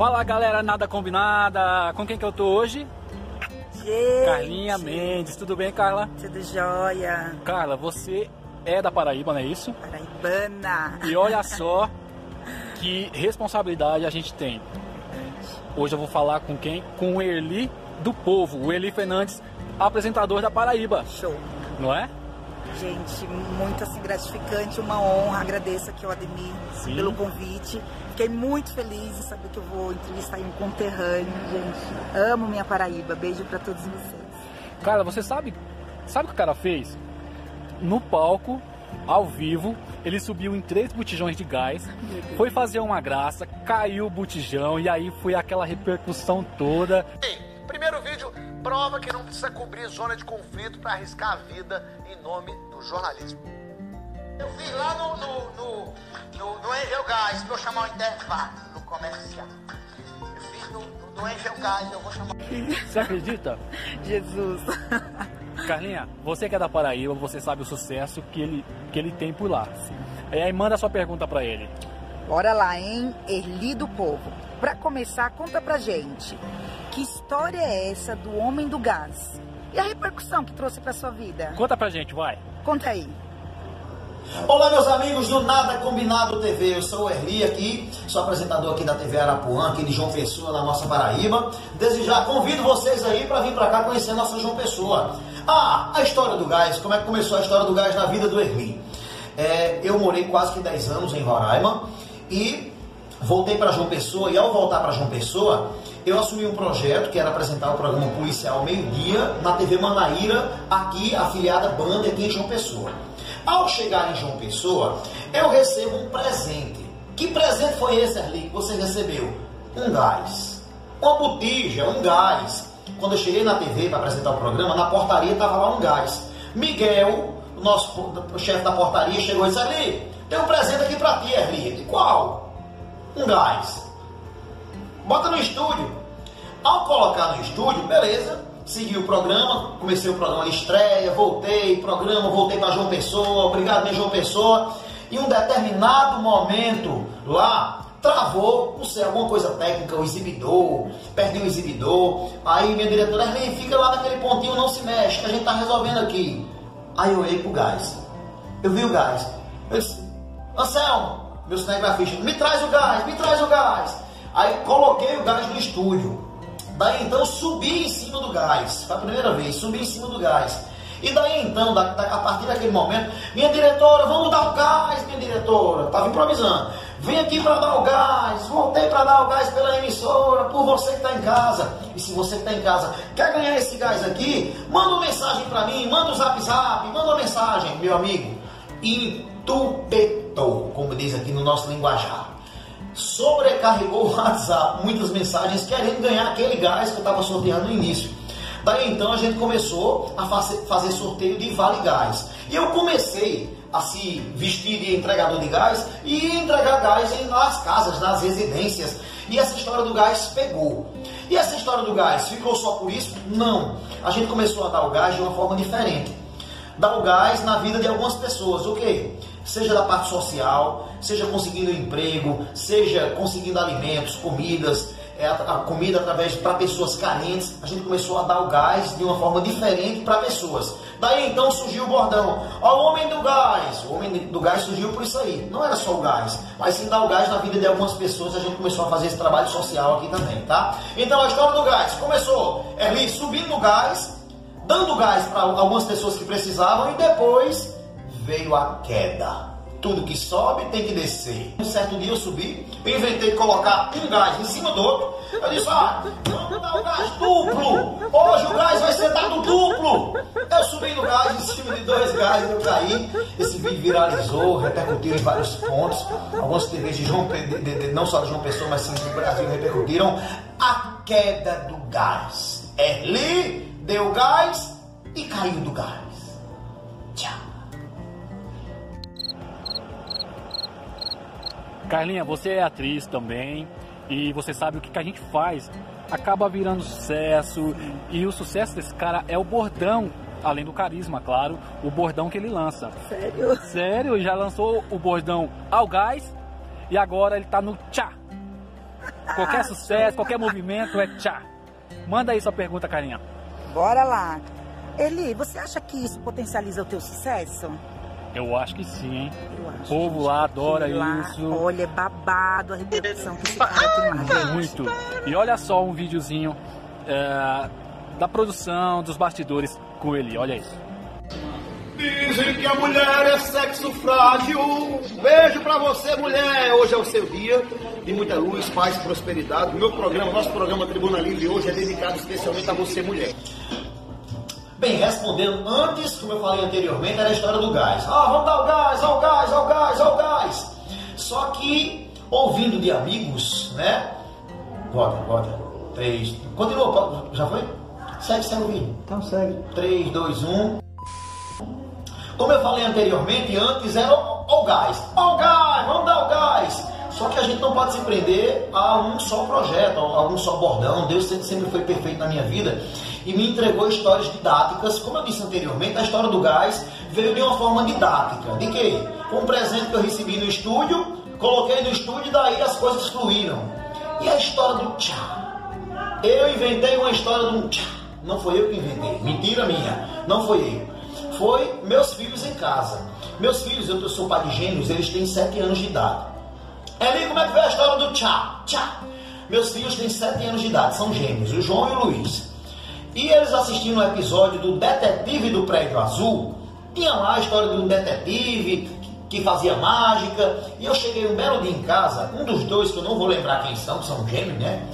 Fala galera, nada combinada. Com quem que eu tô hoje? Gente, Carlinha Mendes. Tudo bem, Carla? Tudo jóia. Carla, você é da Paraíba, não é isso? Paraibana. E olha só que responsabilidade a gente tem. Hoje eu vou falar com quem? Com o Erli do Povo, o Erli Fernandes, apresentador da Paraíba, Show. não é? Gente, muito assim, gratificante, uma honra. Agradeço aqui ao Ademir Sim. pelo convite. Fiquei muito feliz em saber que eu vou entrevistar um conterrâneo, gente. Amo minha Paraíba. Beijo pra todos vocês. Cara, você sabe, sabe o que o cara fez? No palco, ao vivo, ele subiu em três botijões de gás, foi fazer uma graça, caiu o botijão e aí foi aquela repercussão toda. Prova que não precisa cobrir zona de conflito para arriscar a vida em nome do jornalismo. Eu fiz lá no, no, no, no, no Angel Gás, eu chamar o intervalo no comercial. Eu fiz no, no, no Angel Gás, eu vou chamar. Você acredita? Jesus. Carlinha, você que é da Paraíba, você sabe o sucesso que ele, que ele tem por lá. E aí manda sua pergunta pra ele. Bora lá, hein? Erli do Povo. Pra começar, conta pra gente. Que história é essa do Homem do Gás? E a repercussão que trouxe pra sua vida? Conta pra gente, vai. Conta aí. Olá, meus amigos do Nada Combinado TV. Eu sou o Erli aqui, sou apresentador aqui da TV Arapuã, aqui de João Pessoa, na nossa Paraíba. Desde já convido vocês aí para vir para cá conhecer a nossa João Pessoa. Ah, a história do gás, como é que começou a história do gás na vida do Erli? É, eu morei quase que 10 anos em Roraima e voltei para João Pessoa e ao voltar para João Pessoa, eu assumi um projeto que era apresentar o programa policial meio-dia na TV Manaíra, aqui afiliada Band aqui em João Pessoa. Ao chegar em João Pessoa, eu recebo um presente. Que presente foi esse, Erli, que você recebeu? Um gás. Uma botija, um gás. Quando eu cheguei na TV para apresentar o programa, na portaria estava lá um gás. Miguel, o nosso chefe da portaria, chegou e disse, Erli, tem um presente aqui para ti, Erli. Qual? Um gás. Bota no estúdio. Ao colocar no estúdio, beleza, segui o programa, comecei o programa de estreia, voltei, programa, voltei para João Pessoa, obrigado, meu João Pessoa. Em um determinado momento lá, travou, não sei, alguma coisa técnica, o exibidor, perdi o exibidor. Aí minha diretora, Erlen, fica lá naquele pontinho, não se mexe, que a gente tá resolvendo aqui. Aí eu olhei pro gás. Eu vi o gás. Eu disse, Anselmo, meu cinegrafista, me traz o gás, me traz o gás. Aí coloquei o gás no estúdio. Daí então subi em cima do gás. Foi a primeira vez, subi em cima do gás. E daí então, da, da, a partir daquele momento, minha diretora, vamos dar o gás, minha diretora. Estava improvisando. Vem aqui para dar o gás. Voltei para dar o gás pela emissora, por você que está em casa. E se você que está em casa quer ganhar esse gás aqui, manda uma mensagem para mim, manda um zap zap, manda uma mensagem, meu amigo. Entupetou, como diz aqui no nosso linguajar sobrecarregou o WhatsApp, muitas mensagens querendo ganhar aquele gás que eu estava sorteando no início. Daí então a gente começou a fazer sorteio de vale gás. E eu comecei a se vestir de entregador de gás e entregar gás nas casas, nas residências. E essa história do gás pegou. E essa história do gás ficou só por isso? Não. A gente começou a dar o gás de uma forma diferente. Dar o gás na vida de algumas pessoas. O quê? Seja da parte social, seja conseguindo emprego, seja conseguindo alimentos, comidas, é, a, a comida através para pessoas carentes. A gente começou a dar o gás de uma forma diferente para pessoas. Daí então surgiu o bordão, ó, o homem do gás. O homem do gás surgiu por isso aí. Não era só o gás, mas sim dar o gás na vida de algumas pessoas. A gente começou a fazer esse trabalho social aqui também, tá? Então a história do gás começou ali subindo o gás, dando gás para algumas pessoas que precisavam e depois veio a queda. Tudo que sobe tem que descer. Um certo dia eu subi, eu inventei colocar um gás em cima do outro. Eu disse, ah, vamos dar o gás duplo. Hoje o gás vai ser dado duplo. Eu subi no gás, em cima de dois gás, eu caí. Esse vídeo viralizou, repercutiu em vários pontos. Algumas TVs de João, de, de, de, não só de João Pessoa, mas sim do Brasil repercutiram a queda do gás. Erli deu gás e caiu do gás. Carlinha, você é atriz também e você sabe o que, que a gente faz. Acaba virando sucesso e o sucesso desse cara é o bordão, além do carisma, claro, o bordão que ele lança. Sério? Sério, já lançou o bordão ao gás e agora ele tá no tchá. qualquer sucesso, qualquer movimento é tchá. Manda aí sua pergunta, carinha. Bora lá. Eli, você acha que isso potencializa o teu sucesso? Eu acho que sim, hein? Eu acho. O povo lá adora Lá, isso. Olha, é babado a repercussão que esse cara tem. Muito. E olha só um videozinho é, da produção, dos bastidores com ele. Olha isso. Dizem que a mulher é sexo frágil. Beijo pra você, mulher. Hoje é o seu dia de muita luz, paz e prosperidade. O meu programa, nosso programa Tribuna Livre hoje é dedicado especialmente a você, mulher. Bem, respondendo antes, como eu falei anteriormente, era a história do gás. Ah, vamos dar o gás, ó o gás, ó o gás, ó o gás. Só que, ouvindo de amigos, né? Volta, volta. Três. Continua, já foi? Segue, segue o vídeo. Então segue. 3, 2, 1. Como eu falei anteriormente, antes era o, gás. O gás, vamos dar o gás. Só que a gente não pode se prender a um só projeto, a um só bordão. Deus sempre foi perfeito na minha vida e me entregou histórias didáticas. Como eu disse anteriormente, a história do gás veio de uma forma didática. De quê? Um presente que eu recebi no estúdio, coloquei no estúdio e daí as coisas fluíram. E a história do tchá? Eu inventei uma história um tchá. Não foi eu que inventei. Mentira minha. Não foi eu. Foi meus filhos em casa. Meus filhos, eu sou pai de gêmeos, eles têm 7 anos de idade. Eli, como é que foi a história do tchá? Tchá. Meus filhos têm 7 anos de idade, são gêmeos, o João e o Luiz. E eles assistindo um episódio do Detetive do Prédio Azul. Tinha lá a história de um detetive que fazia mágica. E eu cheguei um belo dia em casa, um dos dois, que eu não vou lembrar quem são, que são gêmeos, né?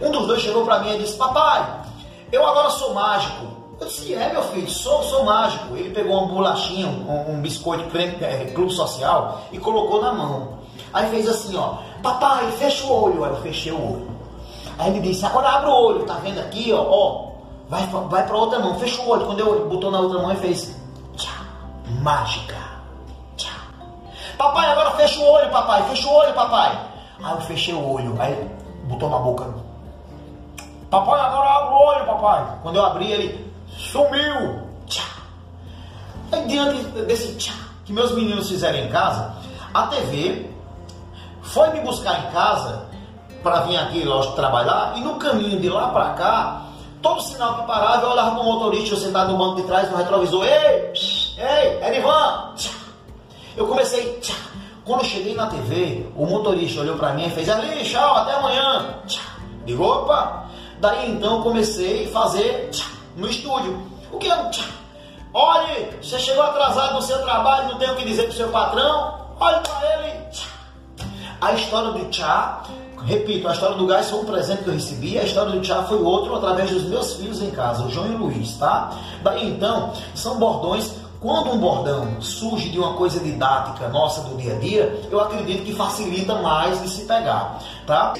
Um dos dois chegou para mim e disse: Papai, eu agora sou mágico. Eu disse: É, meu filho, sou, sou mágico. Ele pegou uma bolachinha, um, um biscoito é, clube social e colocou na mão. Aí fez assim: Ó, papai, fecha o olho. Aí eu fechei o olho. Aí ele disse: Agora abre o olho, tá vendo aqui, ó? ó vai, vai pra outra mão, fecha o olho. Quando eu botou na outra mão, ele fez: Tchá, mágica. Tchá. Papai, agora fecha o olho, papai, fecha o olho, papai. Aí eu fechei o olho, aí botou na boca. Papai, agora abre o olho, papai. Quando eu abri, ele sumiu. Tchá. Aí, diante desse tchá que meus meninos fizeram em casa, a TV foi me buscar em casa para vir aqui, lógico, trabalhar. E no caminho de lá para cá, todo sinal que parava, eu olhava para o motorista, sentado no banco de trás, no retrovisor. Ei, ei, Erivan. Eu comecei. Quando eu cheguei na TV, o motorista olhou para mim e fez, ali, tchau, até amanhã. Digo, opa. Daí então comecei a fazer no estúdio. O que é? Olhe, você chegou atrasado no seu trabalho, não tem o que dizer pro seu patrão? Olhe para ele. A história do tchá, repito, a história do gás foi um presente que eu recebi, a história do tchá foi outro através dos meus filhos em casa, o João e o Luiz, tá? Daí então, são bordões quando um bordão surge de uma coisa didática nossa do dia a dia, eu acredito que facilita mais de se pegar, tá?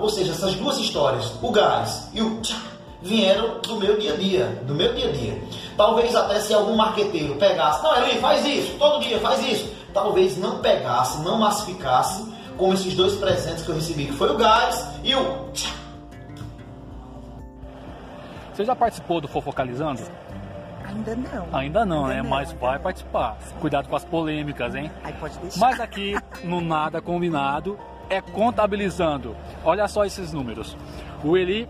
Ou seja, essas duas histórias, o gás e o tchá, vieram do meu dia a dia, do meu dia a dia. Talvez até se algum marqueteiro pegasse, não, Eli, faz isso, todo dia faz isso. Talvez não pegasse, não massificasse como esses dois presentes que eu recebi, que foi o gás e o. Você já participou do Fofocalizando? Ainda não. Ainda não, Ainda né? não, Mas vai não. participar. Cuidado com as polêmicas, hein? Aí pode deixar. Mas aqui no Nada Combinado é contabilizando. Olha só esses números. O Eli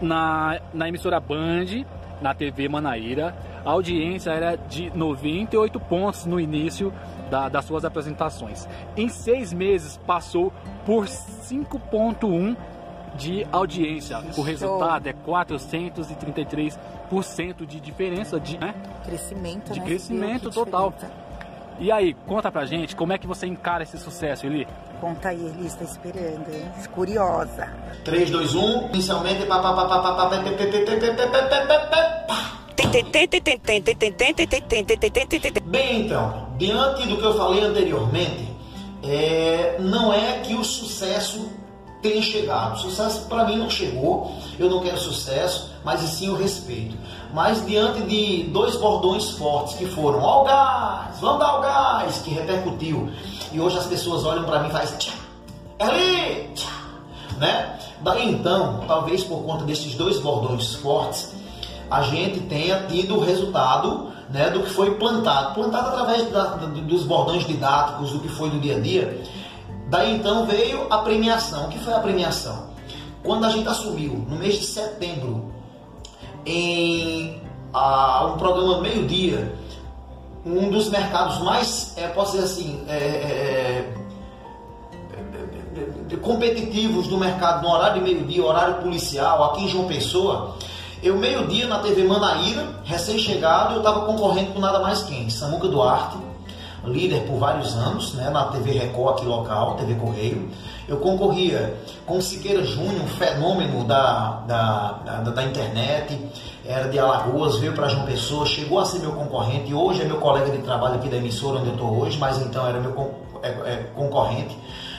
na, na emissora Band, na TV Manaíra, a audiência era de 98 pontos no início da, das suas apresentações. Em seis meses passou por 5,1 de audiência. O resultado é 433% de diferença de né? crescimento, de né? crescimento total. E aí, conta pra gente como é que você encara esse sucesso, Eli? Conta aí, Eli, está esperando, hein? Curiosa. 3, 2, 1, inicialmente. Bem, então diante do que eu falei anteriormente, é, não é que o sucesso tenha chegado. O sucesso para mim não chegou, eu não quero sucesso, mas sim o respeito. Mas diante de dois bordões fortes que foram, ó o gás, vamos dar o gás, que repercutiu. E hoje as pessoas olham para mim e fazem, tchá, é ali, tchá, né? Daí então, talvez por conta desses dois bordões fortes, a gente tenha tido o resultado né, do que foi plantado. Plantado através da- do- dos bordões didáticos, do que foi do dia a dia. Daí então veio a premiação. O que foi a premiação? Quando a gente assumiu, no mês de setembro, em a, um programa meio-dia, um dos mercados mais, é, posso dizer assim, é, é, é competitivos do mercado no horário de meio-dia, horário policial, aqui em João Pessoa, eu meio-dia na TV Manaíra, recém-chegado, eu estava concorrendo com nada mais quem? Samuca Duarte, líder por vários anos, né, na TV Record aqui local, TV Correio. Eu concorria com Siqueira Júnior, um fenômeno da, da, da, da internet, era de Alagoas, veio para João Pessoa, chegou a ser meu concorrente, hoje é meu colega de trabalho aqui da emissora onde eu estou hoje, mas então era meu é, é, concorrente.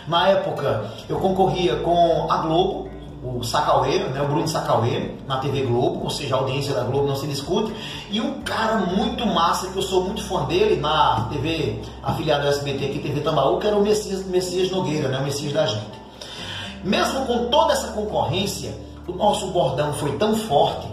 Na época eu concorria com a Globo, o Sacauê, né, o Bruno Sacauê, na TV Globo, ou seja, a audiência da Globo não se discute, e um cara muito massa, que eu sou muito fã dele, na TV afiliada do SBT aqui, TV Tambaú, que era o Messias, Messias Nogueira, né, o Messias da gente. Mesmo com toda essa concorrência, o nosso bordão foi tão forte,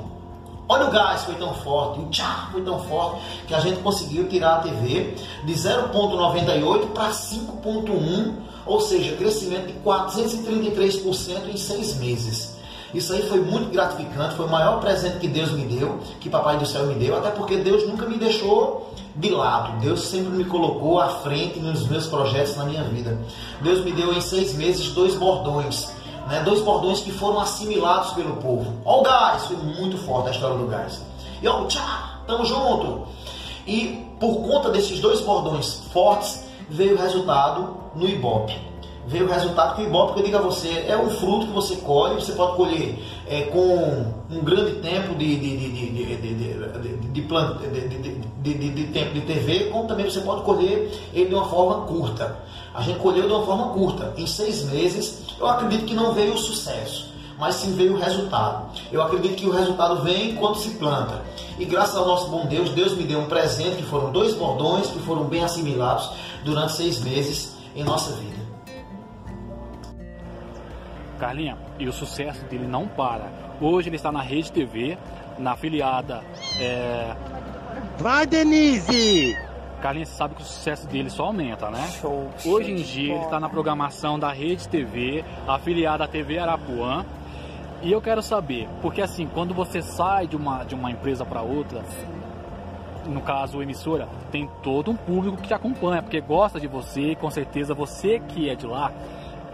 olha o gás foi tão forte, o tchá foi tão forte, que a gente conseguiu tirar a TV de 0,98 para 5,1 ou seja, crescimento de 433% em seis meses. Isso aí foi muito gratificante, foi o maior presente que Deus me deu, que Papai do Céu me deu, até porque Deus nunca me deixou de lado. Deus sempre me colocou à frente nos meus projetos na minha vida. Deus me deu em seis meses dois bordões, né? dois bordões que foram assimilados pelo povo. Olha o gás, foi muito forte a história do gás. E ó, tchau, tamo junto. E por conta desses dois bordões fortes, veio o resultado no Ibope. Veio o resultado que o Ibope, que eu digo a você, é um fruto que você colhe, você pode colher é, com um grande tempo de, de, de, de, de, tempo de TV, como também você pode colher ele de uma forma curta. A gente colheu de uma forma curta. Em seis meses, eu acredito que não veio o sucesso mas sim veio o resultado. Eu acredito que o resultado vem quando se planta. E graças ao nosso bom Deus, Deus me deu um presente que foram dois bordões que foram bem assimilados durante seis meses em nossa vida. Carlinha, e o sucesso dele não para. Hoje ele está na Rede TV, na afiliada. É... Vai, Denise! Carlinhos, você sabe que o sucesso dele só aumenta, né? Show, Hoje em dia ele está na programação da Rede TV, afiliada à TV Arapuã. E eu quero saber, porque assim, quando você sai de uma, de uma empresa para outra, no caso emissora, tem todo um público que te acompanha, porque gosta de você, com certeza você que é de lá,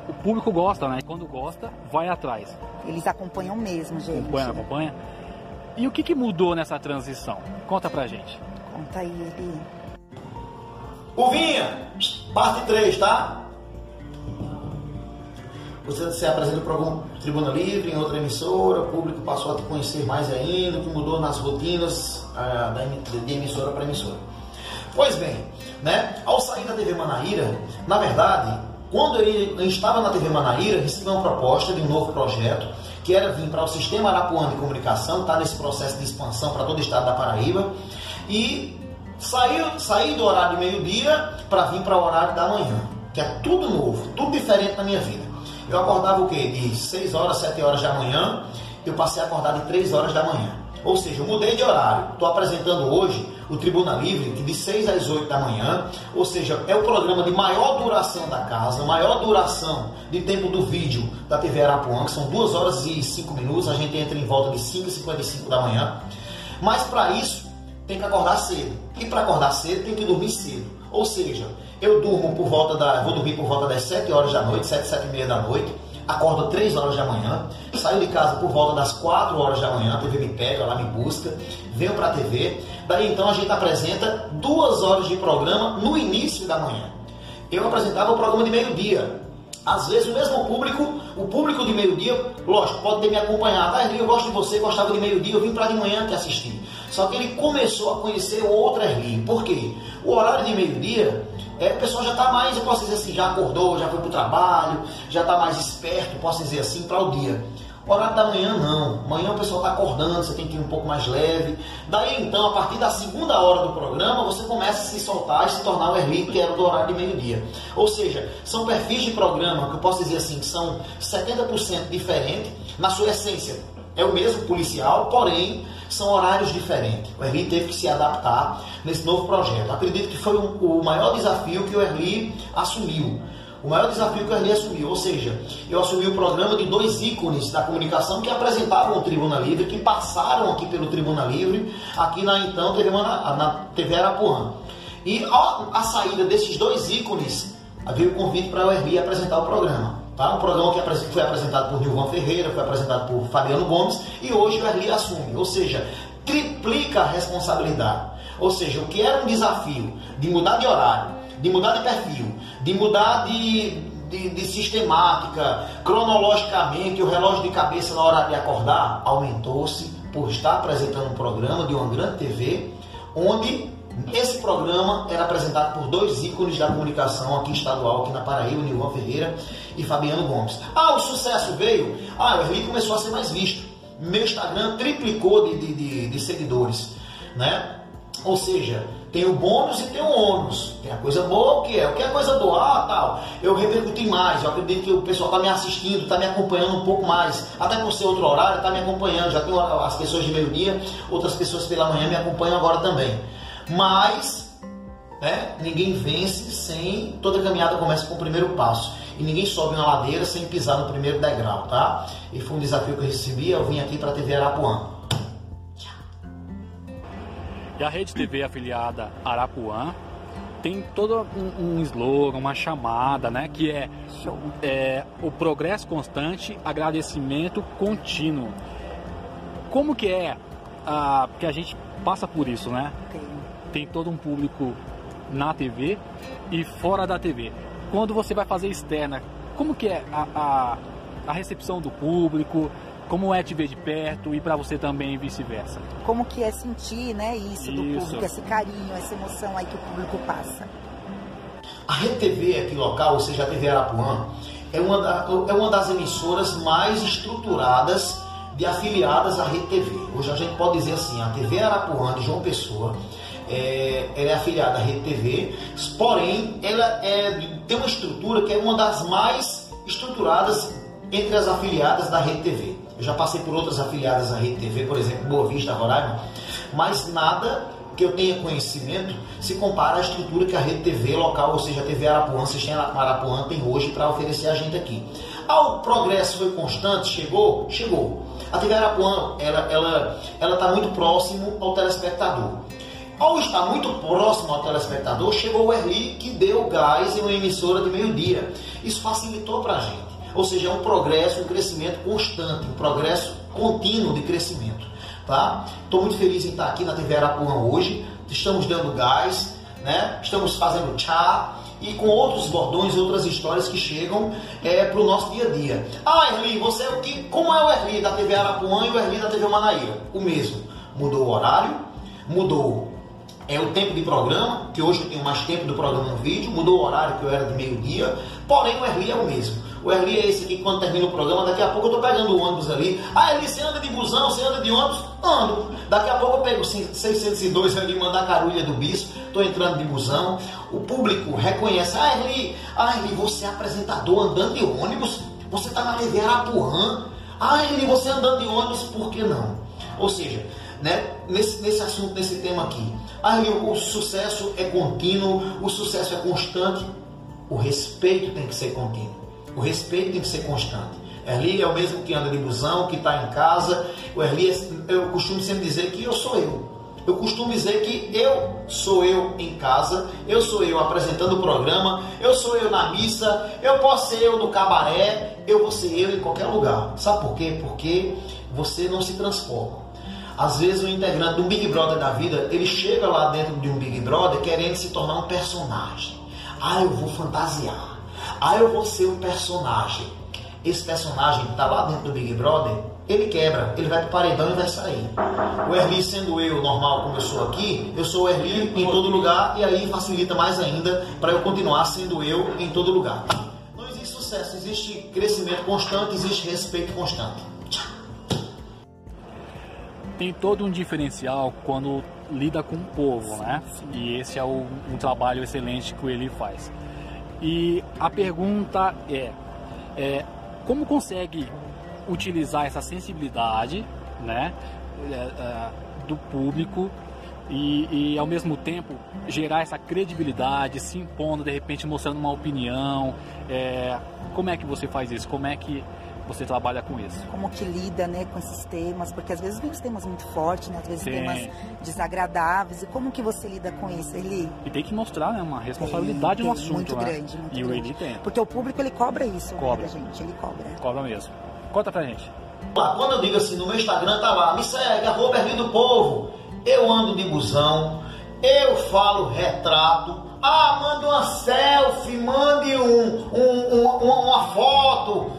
o público gosta, né? Quando gosta, vai atrás. Eles acompanham mesmo, gente. Acompanha, acompanha. E o que, que mudou nessa transição? Conta pra gente. Conta aí, Eli. O Vinha, parte 3, tá? Você se apresenta para algum Tribuna Livre, em outra emissora, o público passou a te conhecer mais ainda, que mudou nas rotinas da, de emissora para emissora. Pois bem, né, ao sair da TV Manaíra, na verdade, quando eu estava na TV Manaíra, recebi uma proposta de um novo projeto, que era vir para o Sistema Arapuã de Comunicação, está nesse processo de expansão para todo o estado da Paraíba, e sair, sair do horário de meio-dia para vir para o horário da manhã, que é tudo novo, tudo diferente na minha vida. Eu acordava o quê? De 6 horas, 7 horas da manhã, eu passei a acordar de 3 horas da manhã. Ou seja, eu mudei de horário. Estou apresentando hoje o Tribuna Livre, de 6 às 8 da manhã, ou seja, é o programa de maior duração da casa, maior duração de tempo do vídeo da TV Arapuã, que são 2 horas e 5 minutos, a gente entra em volta de 5 e 55 da manhã. Mas para isso, tem que acordar cedo. E para acordar cedo, tem que dormir cedo. Ou seja, eu durmo por volta da. Vou dormir por volta das 7 horas da noite, 7, 7 e meia da noite. Acordo 3 horas da manhã, saio de casa por volta das 4 horas da manhã, a TV me pega, ela me busca, venho para a TV. Daí então a gente apresenta duas horas de programa no início da manhã. Eu apresentava o programa de meio-dia. Às vezes o mesmo público, o público de meio-dia, lógico, pode ter me acompanhado. Ah, eu gosto de você, gostava de meio-dia, eu vim para de manhã te assistir. Só que ele começou a conhecer o outro Erli. Por quê? O horário de meio-dia é, o pessoal já está mais, eu posso dizer assim, já acordou, já foi para o trabalho, já está mais esperto, posso dizer assim, para o dia. Horário da manhã não. Amanhã o pessoal está acordando, você tem que ir um pouco mais leve. Daí então, a partir da segunda hora do programa, você começa a se soltar e se tornar o Erli, que era do horário de meio-dia. Ou seja, são perfis de programa que eu posso dizer assim, que são 70% diferentes na sua essência. É o mesmo policial, porém são horários diferentes. O Erli teve que se adaptar nesse novo projeto. Acredito que foi o maior desafio que o Erli assumiu. O maior desafio que o Erli assumiu, ou seja, eu assumi o programa de dois ícones da comunicação que apresentaram o Tribuna Livre, que passaram aqui pelo Tribuna Livre, aqui na então TV, na TV Arapuã. E a, a saída desses dois ícones, havia o convite para o Erli apresentar o programa. Tá? Um programa que foi apresentado por Nilvan Ferreira, foi apresentado por Fabiano Gomes e hoje o Erli assume, ou seja, triplica a responsabilidade. Ou seja, o que era um desafio de mudar de horário, de mudar de perfil, de mudar de, de, de sistemática, cronologicamente, o relógio de cabeça na hora de acordar, aumentou-se por estar apresentando um programa de uma grande TV, onde esse programa era apresentado por dois ícones da comunicação aqui estadual, aqui na Paraíba, Nilvan Ferreira e Fabiano Gomes. Ah, o sucesso veio? Ah, o Erli começou a ser mais visto. Meu Instagram triplicou de, de, de, de seguidores, né? Ou seja, tem o bônus e tem o ônus. Tem a coisa boa, o que é? O que é coisa boa? Ah, tal. Eu repercuti mais. Eu acredito que o pessoal está me assistindo, está me acompanhando um pouco mais. Até por ser outro horário, está me acompanhando. Já tenho as pessoas de meio-dia, outras pessoas pela manhã me acompanham agora também. Mas, né, ninguém vence sem. Toda caminhada começa com o primeiro passo. E ninguém sobe na ladeira sem pisar no primeiro degrau, tá? E foi um desafio que eu recebi. Eu vim aqui para a TV Arapuã. E a Rede TV afiliada Arapuã tem todo um, um slogan, uma chamada, né? Que é, é o progresso constante, agradecimento contínuo. Como que é? Ah, porque a gente passa por isso, né? Tem. Tem todo um público na TV e fora da TV. Quando você vai fazer externa, como que é a, a, a recepção do público? como é te ver de perto e para você também vice-versa. Como que é sentir, né, isso, isso, do público, esse carinho, essa emoção aí que o público passa. A Rede TV aqui local, ou seja, a TV Arapuã, é uma, da, é uma das emissoras mais estruturadas de afiliadas à Rede TV. Hoje a gente pode dizer assim, a TV Arapuã de João Pessoa, é, ela é afiliada à Rede TV, porém ela é, tem uma estrutura que é uma das mais estruturadas entre as afiliadas da Rede TV. Eu já passei por outras afiliadas à Rede TV, por exemplo, Boa Vista, Roraima, mas nada que eu tenha conhecimento se compara à estrutura que a Rede TV local, ou seja, a TV Arapuã, Sistema Arapuã tem hoje para oferecer a gente aqui. Ah, o progresso foi constante? Chegou? Chegou. A TV Arapuã, ela está ela, ela tá muito próximo ao telespectador. Ao estar muito próximo ao telespectador, chegou o Erli que deu gás em uma emissora de meio-dia. Isso facilitou para a gente. Ou seja, é um progresso, um crescimento constante, um progresso contínuo de crescimento. Tá? Estou muito feliz em estar aqui na TV Arapuã hoje. Estamos dando gás, né? estamos fazendo chá e com outros bordões e outras histórias que chegam é, para o nosso dia a dia. Ah, Erli, você é o que? Como é o Erli da TV Arapuã e o Erli da TV Manaíra? O mesmo. Mudou o horário, mudou é o tempo de programa, que hoje eu tenho mais tempo do programa no vídeo, mudou o horário que eu era de meio-dia, porém o Erli é o mesmo. O Erli é esse aqui, quando termina o programa, daqui a pouco eu estou pegando o ônibus ali. Ah, Erli, você anda de busão, você anda de ônibus? Ando. Daqui a pouco eu pego 602 ali, mandar carulha do bispo, estou entrando de busão. O público reconhece, ah, Erli, ah, Erli, você é apresentador andando de ônibus? Você está na TV Arapuã? Ah, Erli, você andando de ônibus, por que não? Ou seja, né, nesse, nesse assunto, nesse tema aqui, Erli, o sucesso é contínuo, o sucesso é constante, o respeito tem que ser contínuo. O respeito tem que ser constante. Erli é o mesmo que anda de busão, que está em casa. O Erli, eu costumo sempre dizer que eu sou eu. Eu costumo dizer que eu sou eu em casa, eu sou eu apresentando o programa, eu sou eu na missa, eu posso ser eu no cabaré, eu vou ser eu em qualquer lugar. Sabe por quê? Porque você não se transforma. Às vezes o integrante do Big Brother da vida, ele chega lá dentro de um Big Brother querendo se tornar um personagem. Ah, eu vou fantasiar. Ah, eu vou ser um personagem. Esse personagem que está lá dentro do Big Brother, ele quebra, ele vai para o paredão e vai sair. O Erli sendo eu normal como eu sou aqui, eu sou o Erli em todo lugar e aí facilita mais ainda para eu continuar sendo eu em todo lugar. Não existe sucesso, existe crescimento constante, existe respeito constante. Tem todo um diferencial quando lida com o povo, né? E esse é o, um trabalho excelente que ele faz. E a pergunta é, é como consegue utilizar essa sensibilidade né, é, é, do público e, e ao mesmo tempo gerar essa credibilidade, se impondo, de repente mostrando uma opinião. É, como é que você faz isso? Como é que você trabalha com isso? Como que lida, né, com esses temas? Porque às vezes vem os temas muito fortes, né? Às vezes Sim. temas desagradáveis. E como que você lida com isso, Eli? E tem que mostrar né, uma responsabilidade Tem, no tem, assunto. muito né? grande, muito e o. Eli tem. Porque o público, ele cobra isso, né, Cobra. da gente. Ele cobra. Cobra mesmo. Conta pra gente. Lá, Quando eu digo assim, no meu Instagram tá lá, me segue, arroba do Povo. Eu ando de busão, eu falo retrato. Ah, manda uma selfie, mande um, um- um- uma, uma foto.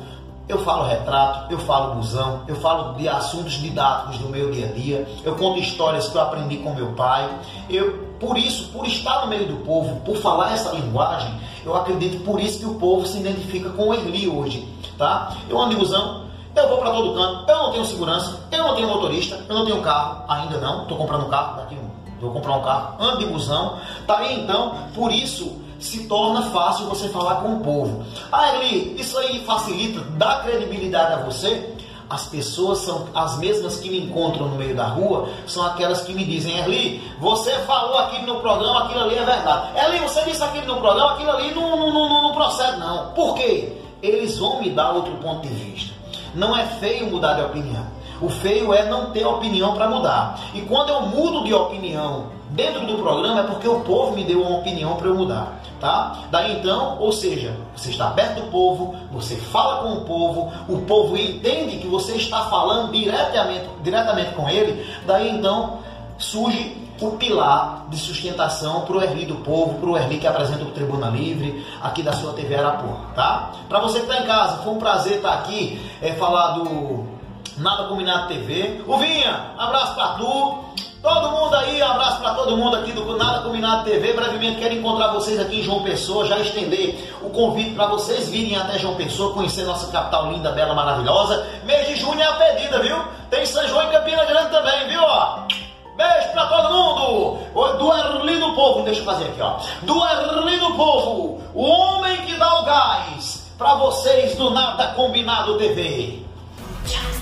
Eu falo retrato, eu falo busão, eu falo de assuntos didáticos do meu dia a dia, eu conto histórias que eu aprendi com meu pai. Eu, por isso, por estar no meio do povo, por falar essa linguagem, eu acredito por isso que o povo se identifica com o Erli hoje, tá? Eu ando de busão, eu vou para todo canto, eu não tenho segurança, eu não tenho motorista, eu não tenho carro, ainda não, estou comprando um carro, daqui um, vou comprar um carro, ando de busão, tá aí então, por isso se torna fácil você falar com o povo. Ah, Eli, isso aí facilita, dá credibilidade a você? As pessoas são as mesmas que me encontram no meio da rua, são aquelas que me dizem, Eli, você falou aquilo no programa, aquilo ali é verdade. Eli, você disse aquilo no programa, aquilo ali não, não, não, não procede não. Por quê? Eles vão me dar outro ponto de vista. Não é feio mudar de opinião. O feio é não ter opinião para mudar. E quando eu mudo de opinião dentro do programa é porque o povo me deu uma opinião para eu mudar, tá? Daí então, ou seja, você está perto do povo, você fala com o povo, o povo entende que você está falando diretamente, diretamente com ele, daí então surge o pilar de sustentação para o Erli do povo, para o Erli que apresenta o Tribuna Livre, aqui da sua TV Arapuã, tá? Para você que está em casa, foi um prazer estar aqui, é, falar do Nada Combinado TV. O Vinha, abraço para tu. Todo mundo aí, abraço para todo mundo aqui do Nada Combinado TV. Brevemente quero encontrar vocês aqui em João Pessoa, já estender o convite para vocês virem até João Pessoa, conhecer nossa capital linda, bela, maravilhosa. Mês de junho é a pedida, viu? Tem São João e Campina Grande também, viu? Beijo pra todo mundo! Do Erli do Povo, deixa eu fazer aqui, ó. Do Erli do Povo, o homem que dá o gás pra vocês do Nada Combinado TV. Just